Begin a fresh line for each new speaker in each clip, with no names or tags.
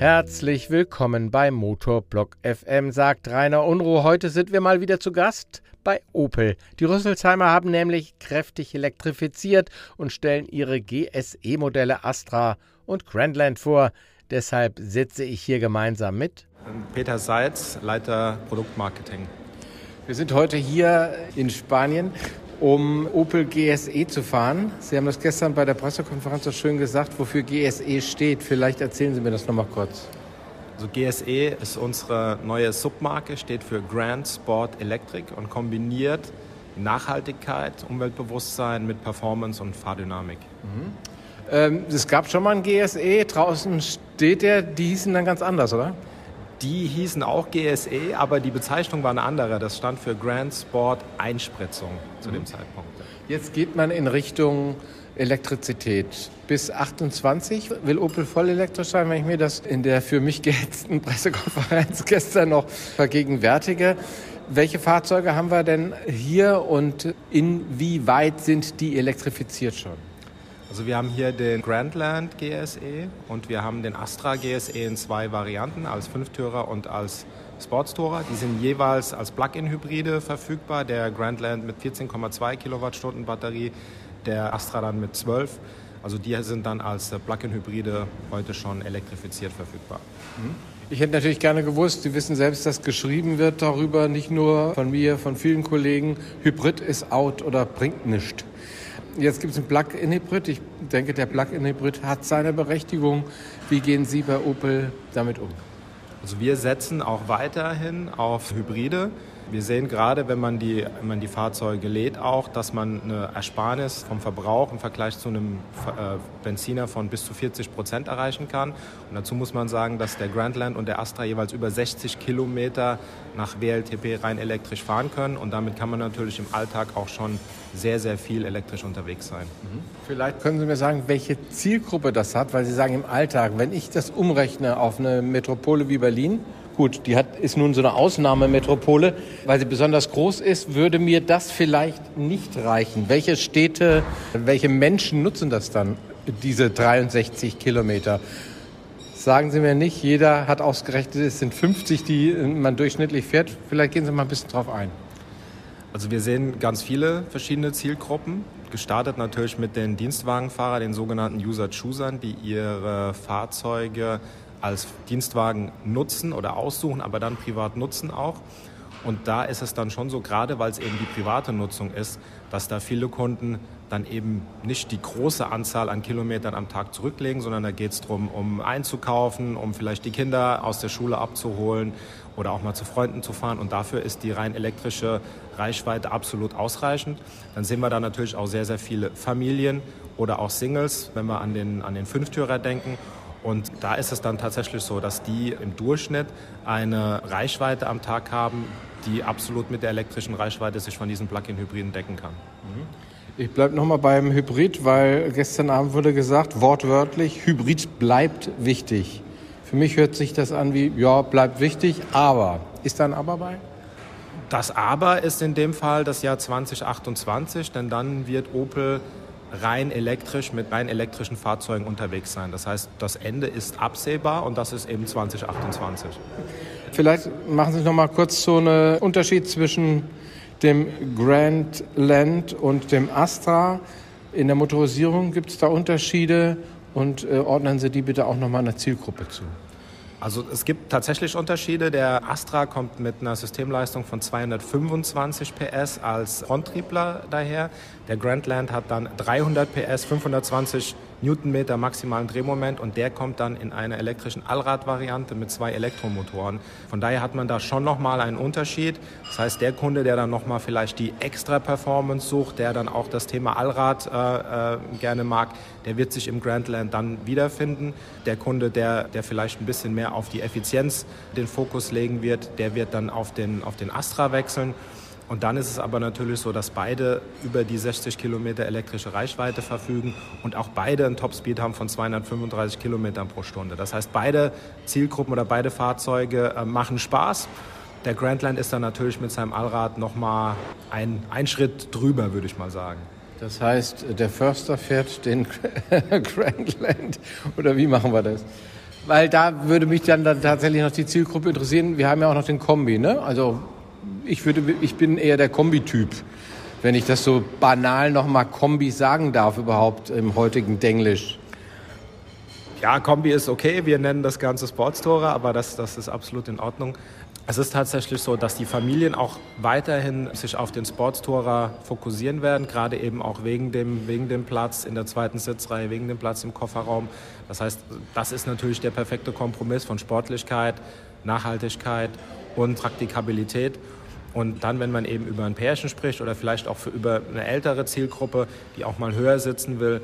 Herzlich willkommen bei Motorblock FM, sagt Rainer Unruh. Heute sind wir mal wieder zu Gast bei Opel. Die Rüsselsheimer haben nämlich kräftig elektrifiziert und stellen ihre GSE-Modelle Astra und Grandland vor. Deshalb sitze ich hier gemeinsam mit
Peter Seitz, Leiter Produktmarketing.
Wir sind heute hier in Spanien um Opel GSE zu fahren. Sie haben das gestern bei der Pressekonferenz so schön gesagt, wofür GSE steht. Vielleicht erzählen Sie mir das nochmal kurz.
Also GSE ist unsere neue Submarke, steht für Grand Sport Electric und kombiniert Nachhaltigkeit, Umweltbewusstsein mit Performance und Fahrdynamik.
Mhm. Ähm, es gab schon mal ein GSE, draußen steht der, die hießen dann ganz anders, oder?
Die hießen auch GSE, aber die Bezeichnung war eine andere. Das stand für Grand Sport Einspritzung zu mhm. dem Zeitpunkt.
Jetzt geht man in Richtung Elektrizität. Bis 28 will Opel voll elektrisch sein, wenn ich mir das in der für mich gehetzten Pressekonferenz gestern noch vergegenwärtige. Welche Fahrzeuge haben wir denn hier und inwieweit sind die elektrifiziert schon?
Also wir haben hier den Grandland GSE und wir haben den Astra GSE in zwei Varianten, als Fünftürer und als Sportstourer. Die sind jeweils als Plug-in-Hybride verfügbar. Der Grandland mit 14,2 Kilowattstunden Batterie, der Astra dann mit 12. Also die sind dann als Plug-in-Hybride heute schon elektrifiziert verfügbar.
Ich hätte natürlich gerne gewusst, Sie wissen selbst, dass geschrieben wird darüber, nicht nur von mir, von vielen Kollegen, Hybrid ist out oder bringt nichts. Jetzt gibt es einen Plug-in-Hybrid. Ich denke, der Plug-in-Hybrid hat seine Berechtigung. Wie gehen Sie bei Opel damit um?
Also wir setzen auch weiterhin auf Hybride. Wir sehen gerade, wenn man, die, wenn man die Fahrzeuge lädt, auch, dass man eine Ersparnis vom Verbrauch im Vergleich zu einem äh, Benziner von bis zu 40 Prozent erreichen kann. Und dazu muss man sagen, dass der Grandland und der Astra jeweils über 60 Kilometer nach WLTP rein elektrisch fahren können. Und damit kann man natürlich im Alltag auch schon sehr, sehr viel elektrisch unterwegs sein. Mhm.
Vielleicht können Sie mir sagen, welche Zielgruppe das hat, weil Sie sagen im Alltag, wenn ich das umrechne auf eine Metropole wie Berlin, Gut, die hat, ist nun so eine Ausnahmemetropole. Weil sie besonders groß ist, würde mir das vielleicht nicht reichen. Welche Städte, welche Menschen nutzen das dann, diese 63 Kilometer? Sagen Sie mir nicht, jeder hat ausgerechnet, es sind 50, die man durchschnittlich fährt. Vielleicht gehen Sie mal ein bisschen drauf ein.
Also wir sehen ganz viele verschiedene Zielgruppen. Gestartet natürlich mit den Dienstwagenfahrern, den sogenannten User-Choosern, die ihre Fahrzeuge als Dienstwagen nutzen oder aussuchen, aber dann privat nutzen auch. Und da ist es dann schon so, gerade weil es eben die private Nutzung ist, dass da viele Kunden dann eben nicht die große Anzahl an Kilometern am Tag zurücklegen, sondern da geht es darum, um einzukaufen, um vielleicht die Kinder aus der Schule abzuholen oder auch mal zu Freunden zu fahren. Und dafür ist die rein elektrische Reichweite absolut ausreichend. Dann sehen wir da natürlich auch sehr, sehr viele Familien oder auch Singles, wenn wir an den, an den Fünftürer denken. Und da ist es dann tatsächlich so, dass die im Durchschnitt eine Reichweite am Tag haben, die absolut mit der elektrischen Reichweite sich von diesen Plug-in-Hybriden decken kann. Mhm.
Ich bleibe nochmal beim Hybrid, weil gestern Abend wurde gesagt, wortwörtlich, Hybrid bleibt wichtig. Für mich hört sich das an wie, ja, bleibt wichtig, aber. Ist da ein Aber bei?
Das Aber ist in dem Fall das Jahr 2028, denn dann wird Opel rein elektrisch mit rein elektrischen Fahrzeugen unterwegs sein. Das heißt, das Ende ist absehbar und das ist eben 2028.
Vielleicht machen Sie noch mal kurz so einen Unterschied zwischen dem Grand Land und dem Astra. In der Motorisierung gibt es da Unterschiede und äh, ordnen Sie die bitte auch noch mal einer Zielgruppe zu.
Also es gibt tatsächlich Unterschiede. Der Astra kommt mit einer Systemleistung von 225 PS als Fronttriebler daher. Der Grandland hat dann 300 PS, 520 Newtonmeter maximalen Drehmoment und der kommt dann in einer elektrischen Allradvariante mit zwei Elektromotoren. Von daher hat man da schon nochmal einen Unterschied. Das heißt, der Kunde, der dann nochmal vielleicht die extra Performance sucht, der dann auch das Thema Allrad äh, äh, gerne mag, der wird sich im Grandland dann wiederfinden. Der Kunde, der, der vielleicht ein bisschen mehr auf die Effizienz den Fokus legen wird, der wird dann auf den, auf den Astra wechseln. Und dann ist es aber natürlich so, dass beide über die 60 Kilometer elektrische Reichweite verfügen und auch beide einen Topspeed haben von 235 Kilometern pro Stunde. Das heißt, beide Zielgruppen oder beide Fahrzeuge äh, machen Spaß. Der Grandland ist dann natürlich mit seinem Allrad nochmal ein, ein Schritt drüber, würde ich mal sagen.
Das heißt, der Förster fährt den Grandland oder wie machen wir das? Weil da würde mich dann, dann tatsächlich noch die Zielgruppe interessieren. Wir haben ja auch noch den Kombi, ne? Also ich würde, ich bin eher der Kombi-Typ, wenn ich das so banal nochmal Kombi sagen darf überhaupt im heutigen Denglisch.
Ja, Kombi ist okay. Wir nennen das Ganze Sportstore, aber das, das ist absolut in Ordnung. Es ist tatsächlich so, dass die Familien auch weiterhin sich auf den Sportstourer fokussieren werden, gerade eben auch wegen dem, wegen dem Platz in der zweiten Sitzreihe, wegen dem Platz im Kofferraum. Das heißt, das ist natürlich der perfekte Kompromiss von Sportlichkeit, Nachhaltigkeit und Praktikabilität. Und dann, wenn man eben über ein Pärchen spricht oder vielleicht auch für über eine ältere Zielgruppe, die auch mal höher sitzen will,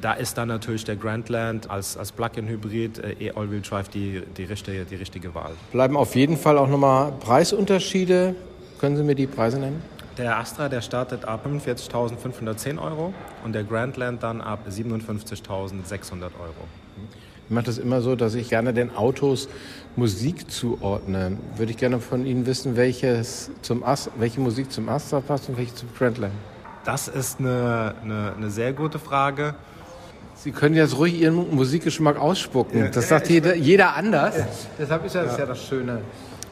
da ist dann natürlich der Grandland als, als Plug-in-Hybrid äh, E-All-Wheel Drive die, die, richtige, die richtige Wahl.
Bleiben auf jeden Fall auch nochmal Preisunterschiede. Können Sie mir die Preise nennen?
Der Astra, der startet ab 45.510 Euro und der Grandland dann ab 57.600 Euro.
Ich mache das immer so, dass ich gerne den Autos Musik zuordne. Würde ich gerne von Ihnen wissen, welches zum Ast, welche Musik zum Astra passt und welche zum Grandland.
Das ist eine, eine, eine sehr gute Frage.
Sie können jetzt ruhig Ihren Musikgeschmack ausspucken. Ja, das sagt jeder, jeder anders. Ja. Deshalb ist das ja, das Schöne.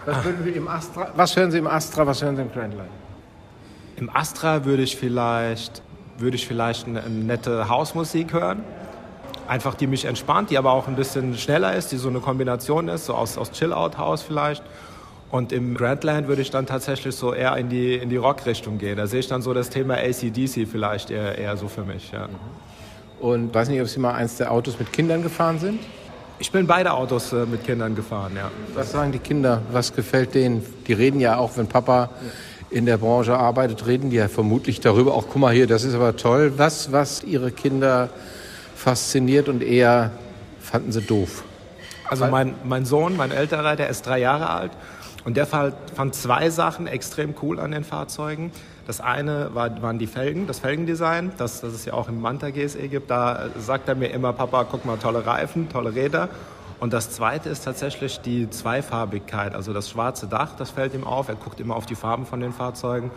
Was, im Astra, was hören Sie im Astra, was hören Sie im Grandline?
Im Astra würde ich vielleicht, würde ich vielleicht eine nette Hausmusik hören. Einfach die mich entspannt, die aber auch ein bisschen schneller ist, die so eine Kombination ist, so aus, aus Chill-Out-Haus vielleicht. Und im Grandland würde ich dann tatsächlich so eher in die, in die Rock-Richtung gehen. Da sehe ich dann so das Thema ACDC vielleicht eher, eher so für mich. Ja.
Und weiß nicht, ob Sie mal eins der Autos mit Kindern gefahren sind?
Ich bin beide Autos äh, mit Kindern gefahren, ja.
Was sagen die Kinder? Was gefällt denen? Die reden ja auch, wenn Papa in der Branche arbeitet, reden die ja vermutlich darüber. Auch guck mal hier, das ist aber toll. Was, was Ihre Kinder fasziniert und eher fanden sie doof?
Also mein, mein Sohn, mein älterer, der ist drei Jahre alt und der fand zwei Sachen extrem cool an den Fahrzeugen. Das eine war, waren die Felgen, das Felgendesign, das, das es ja auch im Manta GSE gibt. Da sagt er mir immer, Papa, guck mal, tolle Reifen, tolle Räder. Und das zweite ist tatsächlich die Zweifarbigkeit, also das schwarze Dach, das fällt ihm auf. Er guckt immer auf die Farben von den Fahrzeugen.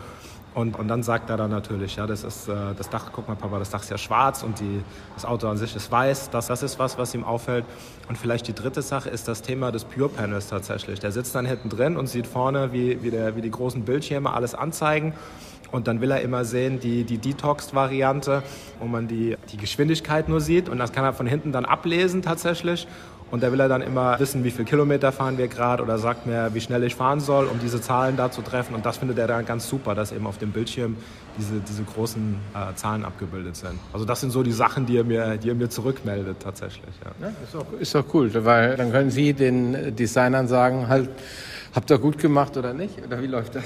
Und, und dann sagt er dann natürlich, ja, das ist äh, das Dach, guck mal, Papa, das Dach ist ja schwarz und die, das Auto an sich ist weiß. Das, das ist was, was ihm auffällt. Und vielleicht die dritte Sache ist das Thema des Pure Panels tatsächlich. Der sitzt dann hinten drin und sieht vorne, wie, wie, der, wie die großen Bildschirme alles anzeigen. Und dann will er immer sehen, die, die Detoxed-Variante, wo man die, die Geschwindigkeit nur sieht. Und das kann er von hinten dann ablesen tatsächlich. Und da will er dann immer wissen, wie viel Kilometer fahren wir gerade oder sagt mir, wie schnell ich fahren soll, um diese Zahlen da zu treffen. Und das findet er dann ganz super, dass eben auf dem Bildschirm diese, diese großen äh, Zahlen abgebildet sind. Also das sind so die Sachen, die er mir, die er mir zurückmeldet tatsächlich. Ja.
ja ist, auch, ist auch cool, weil dann können Sie den Designern sagen, halt, Habt ihr gut gemacht oder nicht? Oder wie läuft das?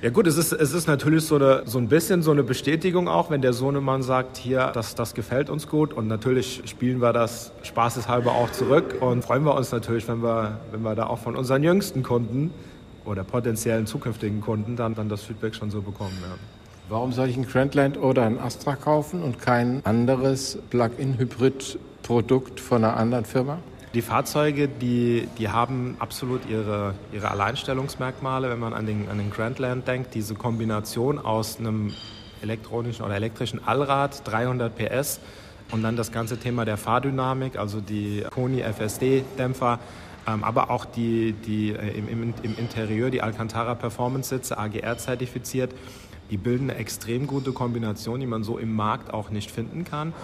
Ja gut, es ist, es ist natürlich so, eine, so ein bisschen so eine Bestätigung auch, wenn der Sohnemann sagt, hier, das, das gefällt uns gut. Und natürlich spielen wir das spaßeshalber auch zurück und freuen wir uns natürlich, wenn wir, wenn wir da auch von unseren jüngsten Kunden oder potenziellen zukünftigen Kunden dann, dann das Feedback schon so bekommen. Ja.
Warum soll ich ein Grandland oder ein Astra kaufen und kein anderes Plug-in-Hybrid-Produkt von einer anderen Firma?
Die Fahrzeuge, die, die haben absolut ihre, ihre Alleinstellungsmerkmale, wenn man an den, an den Grandland denkt. Diese Kombination aus einem elektronischen oder elektrischen Allrad, 300 PS und dann das ganze Thema der Fahrdynamik, also die Koni FSD-Dämpfer, ähm, aber auch die, die äh, im, im, Interieur, die Alcantara Performance-Sitze, AGR zertifiziert, die bilden eine extrem gute Kombination, die man so im Markt auch nicht finden kann.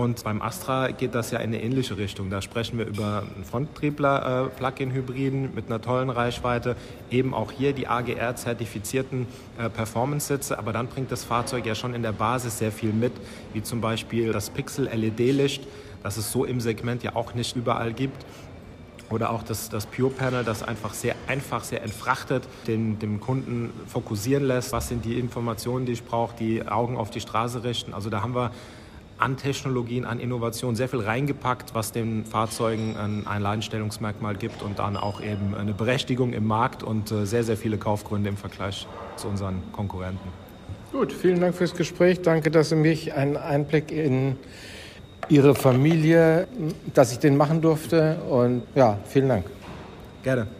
Und beim Astra geht das ja in eine ähnliche Richtung. Da sprechen wir über einen Fronttriebler äh, mit einer tollen Reichweite, eben auch hier die AGR-zertifizierten äh, Performance-Sitze, aber dann bringt das Fahrzeug ja schon in der Basis sehr viel mit, wie zum Beispiel das Pixel-LED-Licht, das es so im Segment ja auch nicht überall gibt. Oder auch das, das Pure Panel, das einfach sehr einfach, sehr entfrachtet den, dem Kunden fokussieren lässt. Was sind die Informationen, die ich brauche, die Augen auf die Straße richten. Also da haben wir an Technologien, an Innovationen sehr viel reingepackt, was den Fahrzeugen ein Alleinstellungsmerkmal gibt und dann auch eben eine Berechtigung im Markt und äh, sehr, sehr viele Kaufgründe im Vergleich zu unseren Konkurrenten.
Gut, vielen Dank fürs Gespräch. Danke, dass Sie mich einen Einblick in Ihre Familie, dass ich den machen durfte. Und ja, vielen Dank.
Gerne.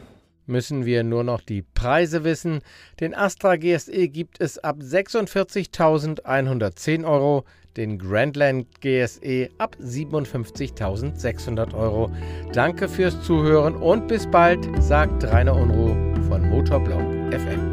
Müssen wir nur noch die Preise wissen. Den Astra GSE gibt es ab 46.110 Euro, den Grandland GSE ab 57.600 Euro. Danke fürs Zuhören und bis bald, sagt Rainer Unruh von Motorblock FM.